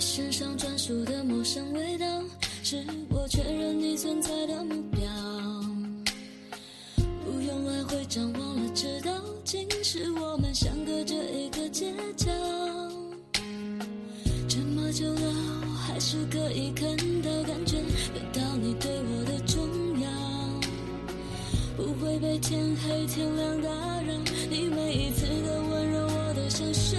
身上专属的陌生味道，是我确认你存在的目标。不用来回张望了，知道竟是我们相隔着一个街角。这么久了，我还是可以看到、感觉得到你对我的重要。不会被天黑天亮打扰，你每一次的温柔我都想炫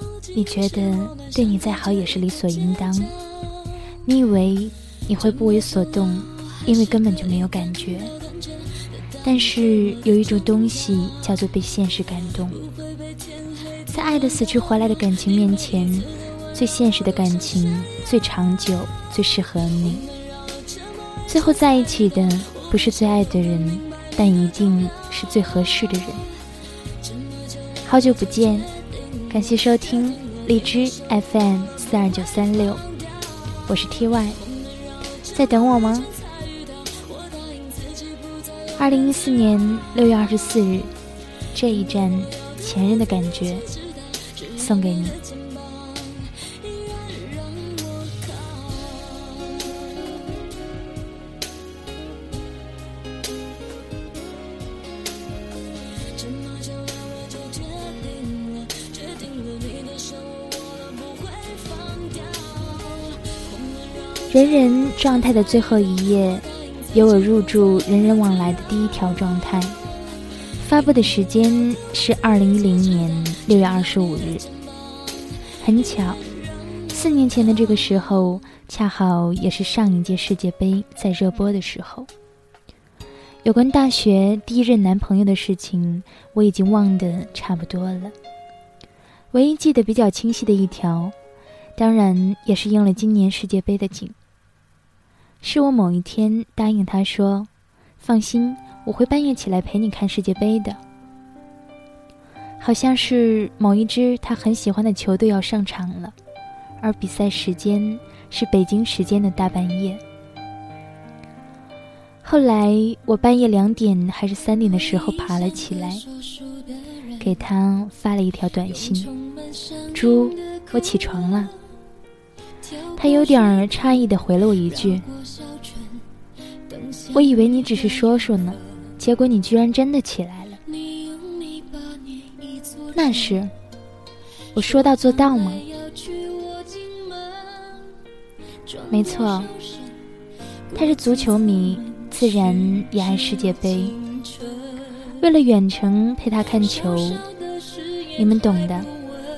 你觉得对你再好也是理所应当。你以为你会不为所动，因为根本就没有感觉。但是有一种东西叫做被现实感动，在爱的死去活来的感情面前，最现实的感情最长久，最适合你。最后在一起的不是最爱的人，但一定是最合适的人。好久不见，感谢收听荔枝 FM 四二九三六，我是 TY，在等我吗？二零一四年六月二十四日，这一站前任的感觉送给你。人人状态的最后一页，有我入驻人人往来的第一条状态。发布的时间是二零一零年六月二十五日。很巧，四年前的这个时候，恰好也是上一届世界杯在热播的时候。有关大学第一任男朋友的事情，我已经忘得差不多了。唯一记得比较清晰的一条，当然也是应了今年世界杯的景。是我某一天答应他说：“放心，我会半夜起来陪你看世界杯的。”好像是某一支他很喜欢的球队要上场了，而比赛时间是北京时间的大半夜。后来我半夜两点还是三点的时候爬了起来，给他发了一条短信：“猪，我起床了。”他有点儿诧异的回了我一句：“我以为你只是说说呢，结果你居然真的起来了。”那是，我说到做到吗？没错，他是足球迷。自然也爱世界杯。为了远程陪他看球，你们懂的。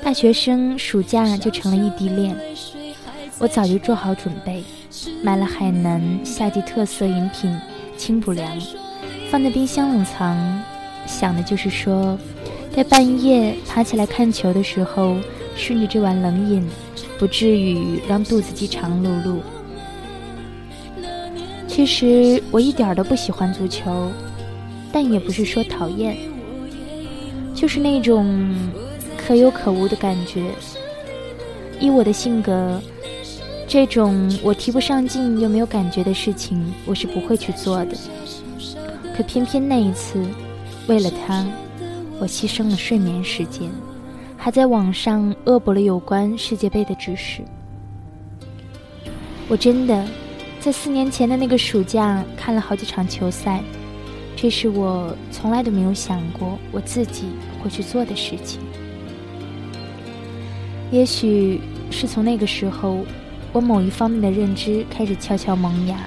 大学生暑假就成了异地恋。我早就做好准备，买了海南夏季特色饮品清补凉，放在冰箱冷藏，想的就是说，在半夜爬起来看球的时候，顺着这碗冷饮，不至于让肚子饥肠辘辘。其实我一点都不喜欢足球，但也不是说讨厌，就是那种可有可无的感觉。以我的性格，这种我提不上劲又没有感觉的事情，我是不会去做的。可偏偏那一次，为了他，我牺牲了睡眠时间，还在网上恶补了有关世界杯的知识。我真的。在四年前的那个暑假，看了好几场球赛，这是我从来都没有想过我自己会去做的事情。也许是从那个时候，我某一方面的认知开始悄悄萌芽。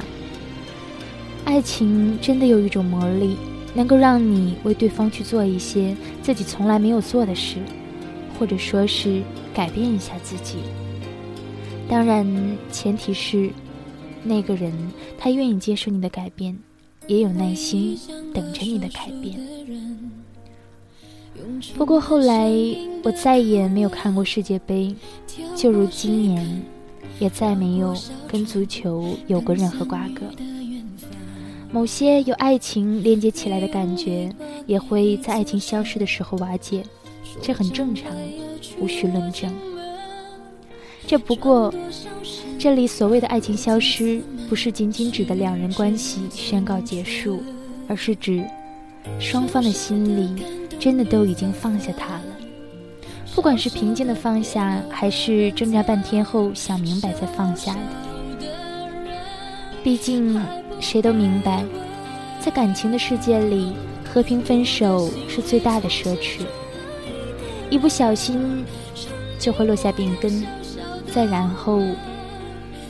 爱情真的有一种魔力，能够让你为对方去做一些自己从来没有做的事，或者说是改变一下自己。当然，前提是。那个人他愿意接受你的改变，也有耐心等着你的改变。不过后来我再也没有看过世界杯，就如今年，也再没有跟足球有过任何瓜葛。某些有爱情连接起来的感觉，也会在爱情消失的时候瓦解，这很正常，无需论证。这不过，这里所谓的爱情消失，不是仅仅指的两人关系宣告结束，而是指双方的心里真的都已经放下他了。不管是平静的放下，还是挣扎半天后想明白再放下的。毕竟，谁都明白，在感情的世界里，和平分手是最大的奢侈。一不小心，就会落下病根。再然后，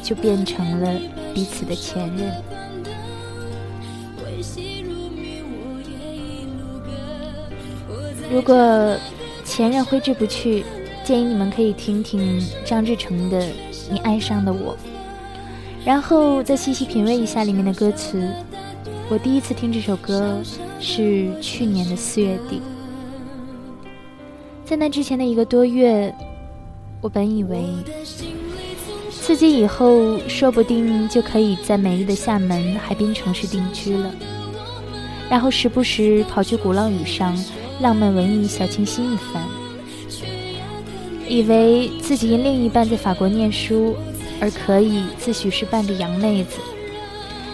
就变成了彼此的前任。如果前任挥之不去，建议你们可以听听张志成的《你爱上的我》，然后再细细品味一下里面的歌词。我第一次听这首歌是去年的四月底，在那之前的一个多月。我本以为自己以后说不定就可以在美丽的厦门海滨城市定居了，然后时不时跑去鼓浪屿上浪漫文艺小清新一番。以为自己因另一半在法国念书而可以自诩是半个洋妹子，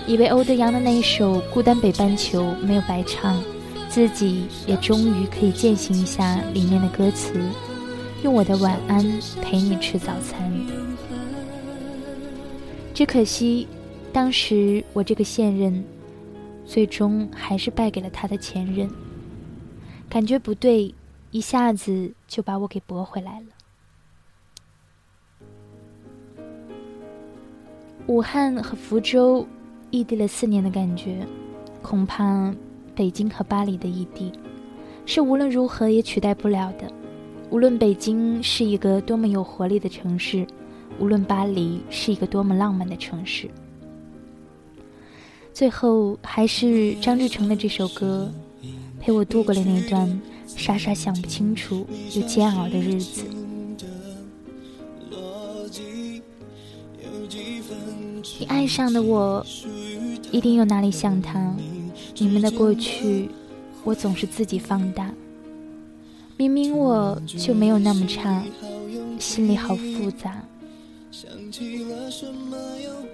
以为欧德阳的那一首《孤单北半球》没有白唱，自己也终于可以践行一下里面的歌词。用我的晚安陪你吃早餐，只可惜，当时我这个现任，最终还是败给了他的前任。感觉不对，一下子就把我给驳回来了。武汉和福州异地了四年的感觉，恐怕北京和巴黎的异地，是无论如何也取代不了的。无论北京是一个多么有活力的城市，无论巴黎是一个多么浪漫的城市，最后还是张志成的这首歌，陪我度过了那段傻傻想不清楚又煎熬的日子。你爱上的我，一定有哪里像他。你们的过去，我总是自己放大。明明我就没有那么差，心里好复杂。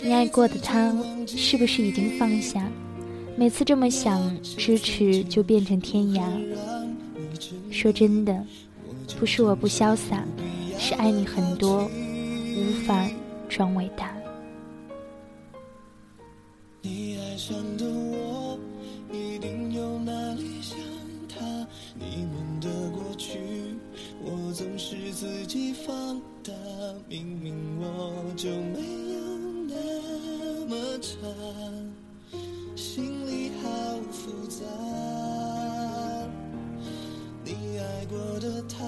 你爱过的他，是不是已经放下？每次这么想，咫尺就变成天涯。说真的，不是我不潇洒，是爱你很多，无法装伟大。你爱上的我，一定有哪里像他。你们的过去，我总是自己放大。明明我就没过的他，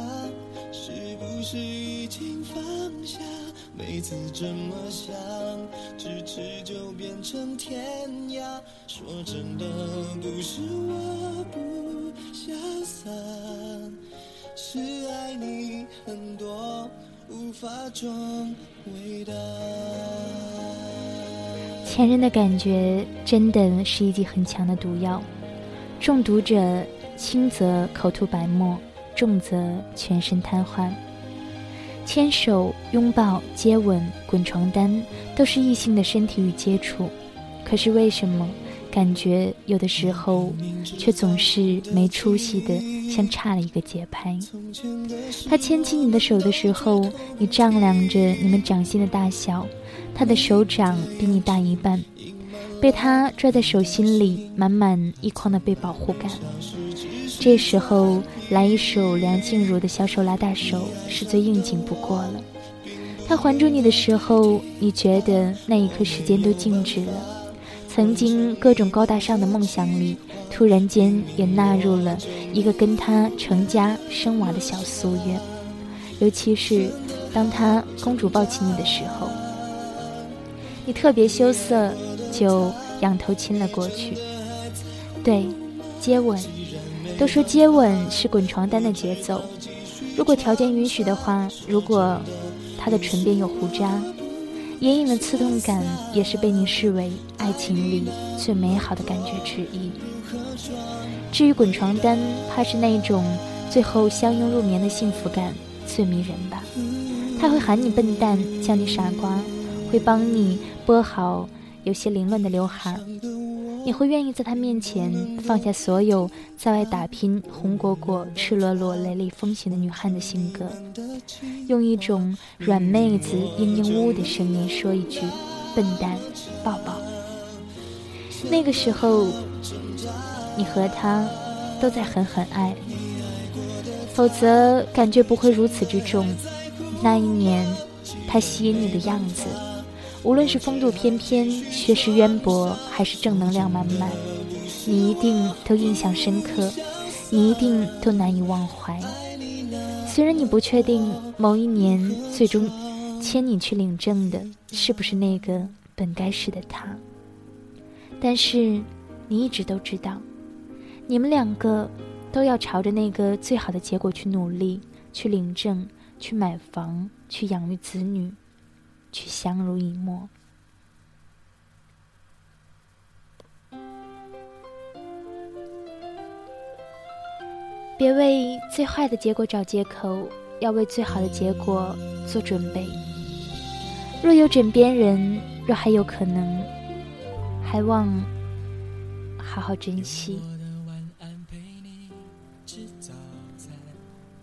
是不是已经放下？每次这么想，咫尺就变成天涯。说真的，不是我不潇洒，是爱你很多，无法装伟大。前任的感觉真的是一剂很强的毒药，中毒者轻则口吐白沫，重则全身瘫痪。牵手、拥抱、接吻、滚床单，都是异性的身体与接触。可是为什么感觉有的时候却总是没出息的，像差了一个节拍？他牵起你的手的时候，你丈量着你们掌心的大小，他的手掌比你大一半，被他拽在手心里，满满一筐的被保护感。这时候来一首梁静茹的小手拉大手是最应景不过了。他环住你的时候，你觉得那一刻时间都静止了。曾经各种高大上的梦想里，突然间也纳入了一个跟他成家生娃的小夙愿。尤其是当他公主抱起你的时候。你特别羞涩，就仰头亲了过去。对，接吻。都说接吻是滚床单的节奏。如果条件允许的话，如果他的唇边有胡渣，隐隐的刺痛感也是被你视为爱情里最美好的感觉之一。至于滚床单，怕是那一种最后相拥入眠的幸福感最迷人吧。他会喊你笨蛋，叫你傻瓜，会帮你拨好有些凌乱的刘海。你会愿意在他面前放下所有在外打拼、红果果、赤裸裸、雷厉风行的女汉子性格，用一种软妹子嘤嘤呜的声音说一句“笨蛋，抱抱”。那个时候，你和他都在狠狠爱，否则感觉不会如此之重。那一年，他吸引你的样子。无论是风度翩翩、学识渊博，还是正能量满满，你一定都印象深刻，你一定都难以忘怀。虽然你不确定某一年最终牵你去领证的是不是那个本该是的他，但是你一直都知道，你们两个都要朝着那个最好的结果去努力，去领证，去买房，去养育子女。去相濡以沫，别为最坏的结果找借口，要为最好的结果做准备。若有枕边人，若还有可能，还望好好珍惜。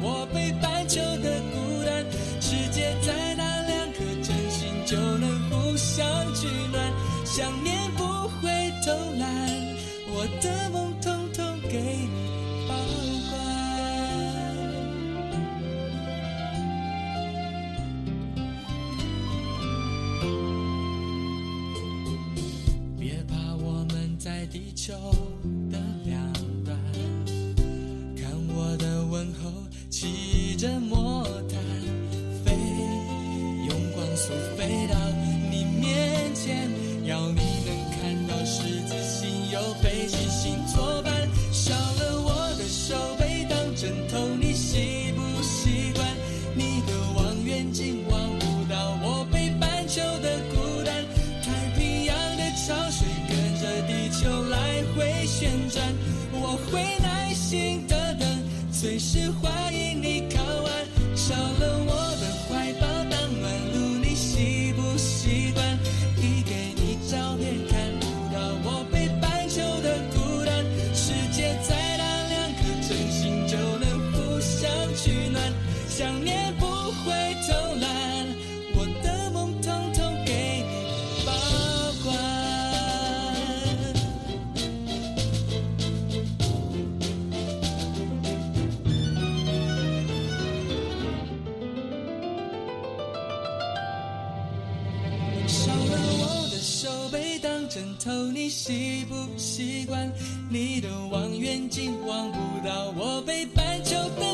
我北半球的孤单，世界再大两颗真心就能互相取暖，想念不会偷懒，我的梦统统给你保管。别怕，我们在地球。想念不会偷懒我的梦通通给你保管少了我的手背当枕头你习不习惯？你的望远镜望不到我北半球的